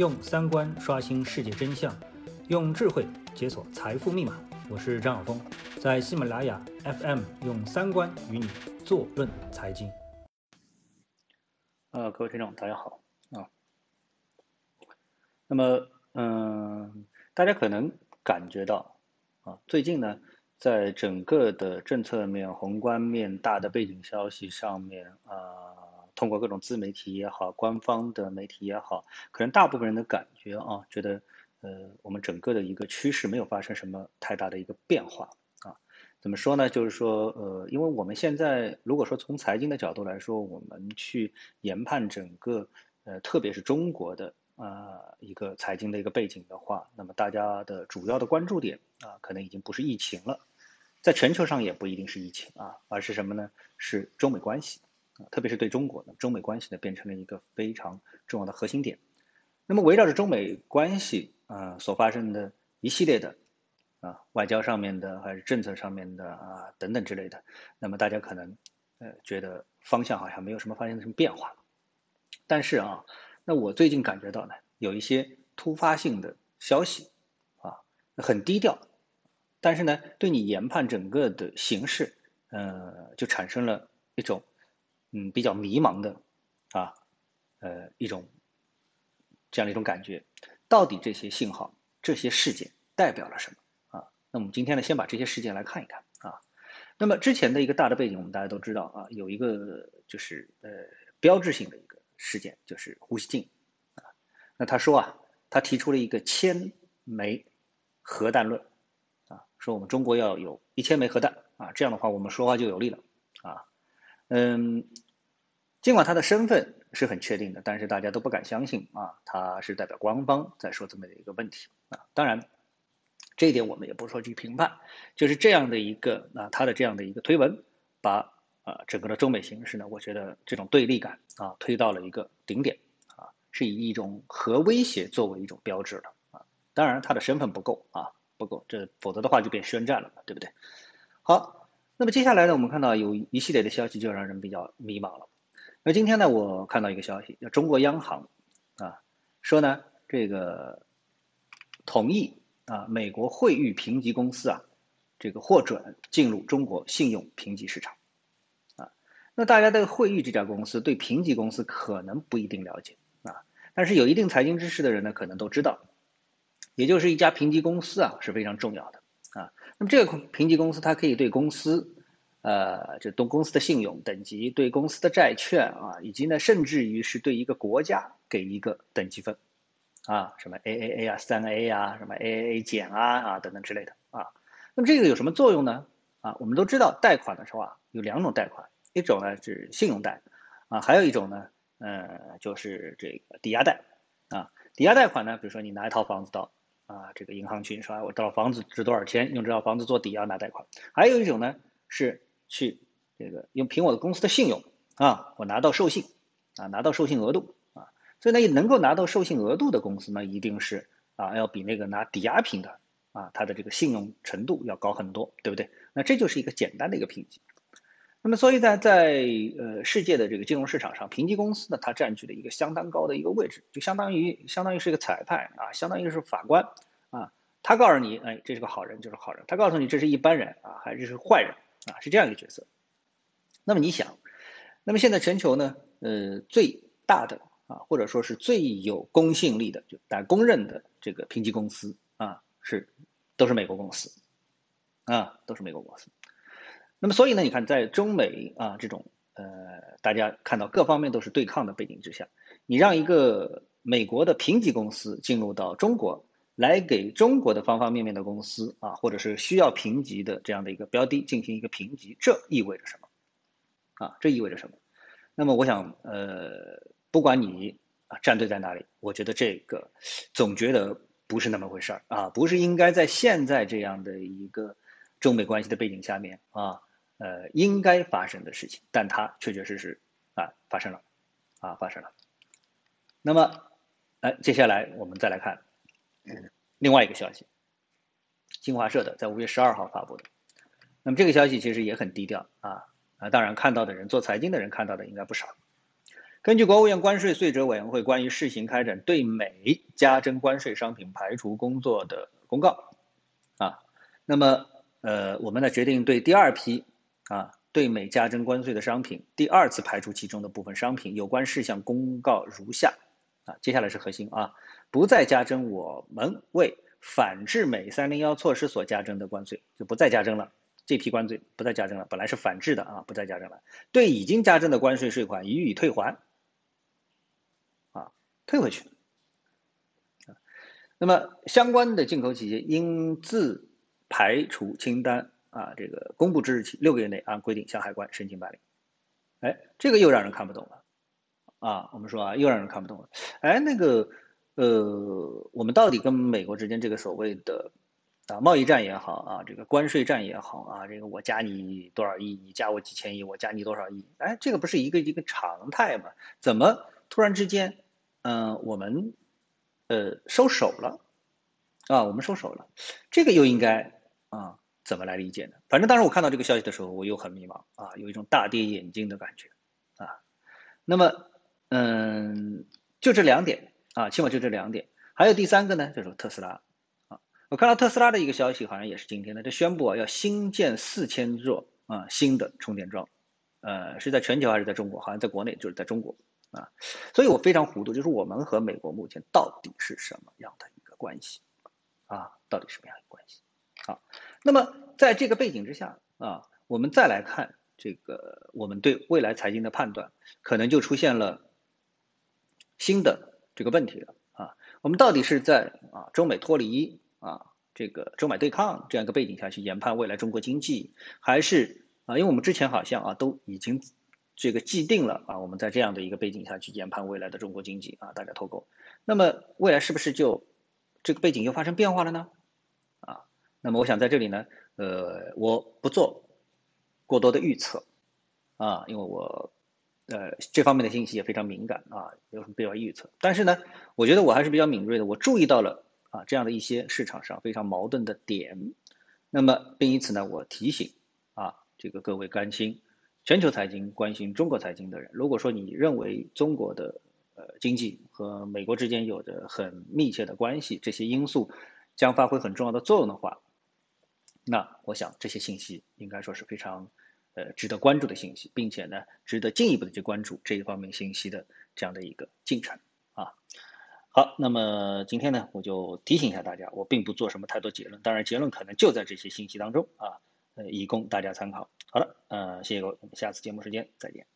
用三观刷新世界真相，用智慧解锁财富密码。我是张晓峰，在喜马拉雅 FM 用三观与你坐论财经。呃，各位听众，大家好啊。那么，嗯，大家可能感觉到啊，最近呢，在整个的政策面、宏观面、大的背景消息上面啊。通过各种自媒体也好，官方的媒体也好，可能大部分人的感觉啊，觉得呃，我们整个的一个趋势没有发生什么太大的一个变化啊。怎么说呢？就是说呃，因为我们现在如果说从财经的角度来说，我们去研判整个呃，特别是中国的啊一个财经的一个背景的话，那么大家的主要的关注点啊，可能已经不是疫情了，在全球上也不一定是疫情啊，而是什么呢？是中美关系。特别是对中国呢，中美关系呢变成了一个非常重要的核心点。那么围绕着中美关系啊所发生的一系列的啊外交上面的还是政策上面的啊等等之类的，那么大家可能呃觉得方向好像没有什么发生什么变化。但是啊，那我最近感觉到呢，有一些突发性的消息啊，很低调，但是呢，对你研判整个的形势，呃，就产生了一种。嗯，比较迷茫的，啊，呃，一种这样的一种感觉，到底这些信号、这些事件代表了什么啊？那我们今天呢，先把这些事件来看一看啊。那么之前的一个大的背景，我们大家都知道啊，有一个就是呃标志性的一个事件，就是胡锡进啊。那他说啊，他提出了一个千枚核弹论啊，说我们中国要有一千枚核弹啊，这样的话我们说话就有力了啊。嗯，尽管他的身份是很确定的，但是大家都不敢相信啊，他是代表官方在说这么的一个问题啊。当然，这一点我们也不说去评判，就是这样的一个啊，他的这样的一个推文，把啊整个的中美形势呢，我觉得这种对立感啊推到了一个顶点啊，是以一种核威胁作为一种标志的啊。当然，他的身份不够啊，不够，这否则的话就变宣战了嘛，对不对？好。那么接下来呢，我们看到有一系列的消息，就让人比较迷茫了。那今天呢，我看到一个消息，叫中国央行啊说呢，这个同意啊，美国惠誉评级公司啊，这个获准进入中国信用评级市场啊。那大家对惠誉这家公司，对评级公司可能不一定了解啊，但是有一定财经知识的人呢，可能都知道，也就是一家评级公司啊是非常重要的。那么这个评级公司它可以对公司，呃，就对公司的信用等级、对公司的债券啊，以及呢，甚至于是对一个国家给一个等级分，啊，什么 AAA 啊、三 A 啊、什么 AAA 减啊啊等等之类的啊。那么这个有什么作用呢？啊，我们都知道贷款的时候啊，有两种贷款，一种呢是信用贷，啊，还有一种呢，呃，就是这个抵押贷，啊，抵押贷款呢，比如说你拿一套房子到。啊，这个银行去说，我到房子值多少钱，用这套房子做抵押拿贷款。还有一种呢，是去这个用凭我的公司的信用啊，我拿到授信啊，拿到授信额度啊。所以呢，能够拿到授信额度的公司呢，一定是啊，要比那个拿抵押品的啊，它的这个信用程度要高很多，对不对？那这就是一个简单的一个评级。那么，所以在在呃世界的这个金融市场上，评级公司呢，它占据了一个相当高的一个位置，就相当于相当于是一个裁判啊，相当于是法官啊。他告诉你，哎，这是个好人就是好人；他告诉你这是一般人啊，还是是坏人啊，是这样一个角色。那么你想，那么现在全球呢，呃，最大的啊，或者说是最有公信力的，就大家公认的这个评级公司啊，是都是美国公司啊，都是美国公司。那么，所以呢，你看，在中美啊这种呃，大家看到各方面都是对抗的背景之下，你让一个美国的评级公司进入到中国，来给中国的方方面面的公司啊，或者是需要评级的这样的一个标的进行一个评级，这意味着什么？啊，这意味着什么？那么，我想，呃，不管你啊站队在哪里，我觉得这个总觉得不是那么回事儿啊，不是应该在现在这样的一个中美关系的背景下面啊。呃，应该发生的事情，但它确确实实啊发生了，啊发生了。那么，哎，接下来我们再来看另外一个消息，新华社的在五月十二号发布的。那么这个消息其实也很低调啊啊，当然看到的人做财经的人看到的应该不少。根据国务院关税税则委员会关于试行开展对美加征关税商品排除工作的公告，啊，那么呃，我们呢决定对第二批啊对美加征关税的商品第二次排除其中的部分商品有关事项公告如下，啊，接下来是核心啊，不再加征我们为反制美三零幺措施所加征的关税，就不再加征了。这批关税不再加征了，本来是反制的啊，不再加征了。对已经加征的关税税款予以退还，啊，退回去。那么相关的进口企业应自排除清单啊，这个公布之日起六个月内按规定向海关申请办理。哎，这个又让人看不懂了啊！我们说啊，又让人看不懂了。哎，那个呃，我们到底跟美国之间这个所谓的？啊，贸易战也好啊，这个关税战也好啊，这个我加你多少亿，你加我几千亿，我加你多少亿，哎，这个不是一个一个常态吗？怎么突然之间，嗯，我们呃收手了啊？我们收手了，这个又应该啊怎么来理解呢？反正当时我看到这个消息的时候，我又很迷茫啊，有一种大跌眼镜的感觉啊。那么，嗯，就这两点啊，起码就这两点，还有第三个呢，就是特斯拉啊。我看到特斯拉的一个消息，好像也是今天的，这宣布啊要新建四千座啊新的充电桩，呃，是在全球还是在中国？好像在国内，就是在中国啊。所以我非常糊涂，就是我们和美国目前到底是什么样的一个关系啊？到底什么样的关系？好，那么在这个背景之下啊，我们再来看这个我们对未来财经的判断，可能就出现了新的这个问题了啊。我们到底是在啊中美脱离？啊，这个中美对抗这样一个背景下去研判未来中国经济，还是啊，因为我们之前好像啊都已经这个既定了啊，我们在这样的一个背景下去研判未来的中国经济啊，大家投够。那么未来是不是就这个背景又发生变化了呢？那么我想在这里呢，呃，我不做过多的预测啊，因为我呃这方面的信息也非常敏感啊，有什么必要预测？但是呢，我觉得我还是比较敏锐的，我注意到了。啊，这样的一些市场上非常矛盾的点，那么并因此呢，我提醒啊，这个各位关心全球财经、关心中国财经的人，如果说你认为中国的呃经济和美国之间有着很密切的关系，这些因素将发挥很重要的作用的话，那我想这些信息应该说是非常呃值得关注的信息，并且呢，值得进一步的去关注这一方面信息的这样的一个进程啊。好，那么今天呢，我就提醒一下大家，我并不做什么太多结论，当然结论可能就在这些信息当中啊，呃，以供大家参考。好了，呃，谢谢各位，我们下次节目时间再见。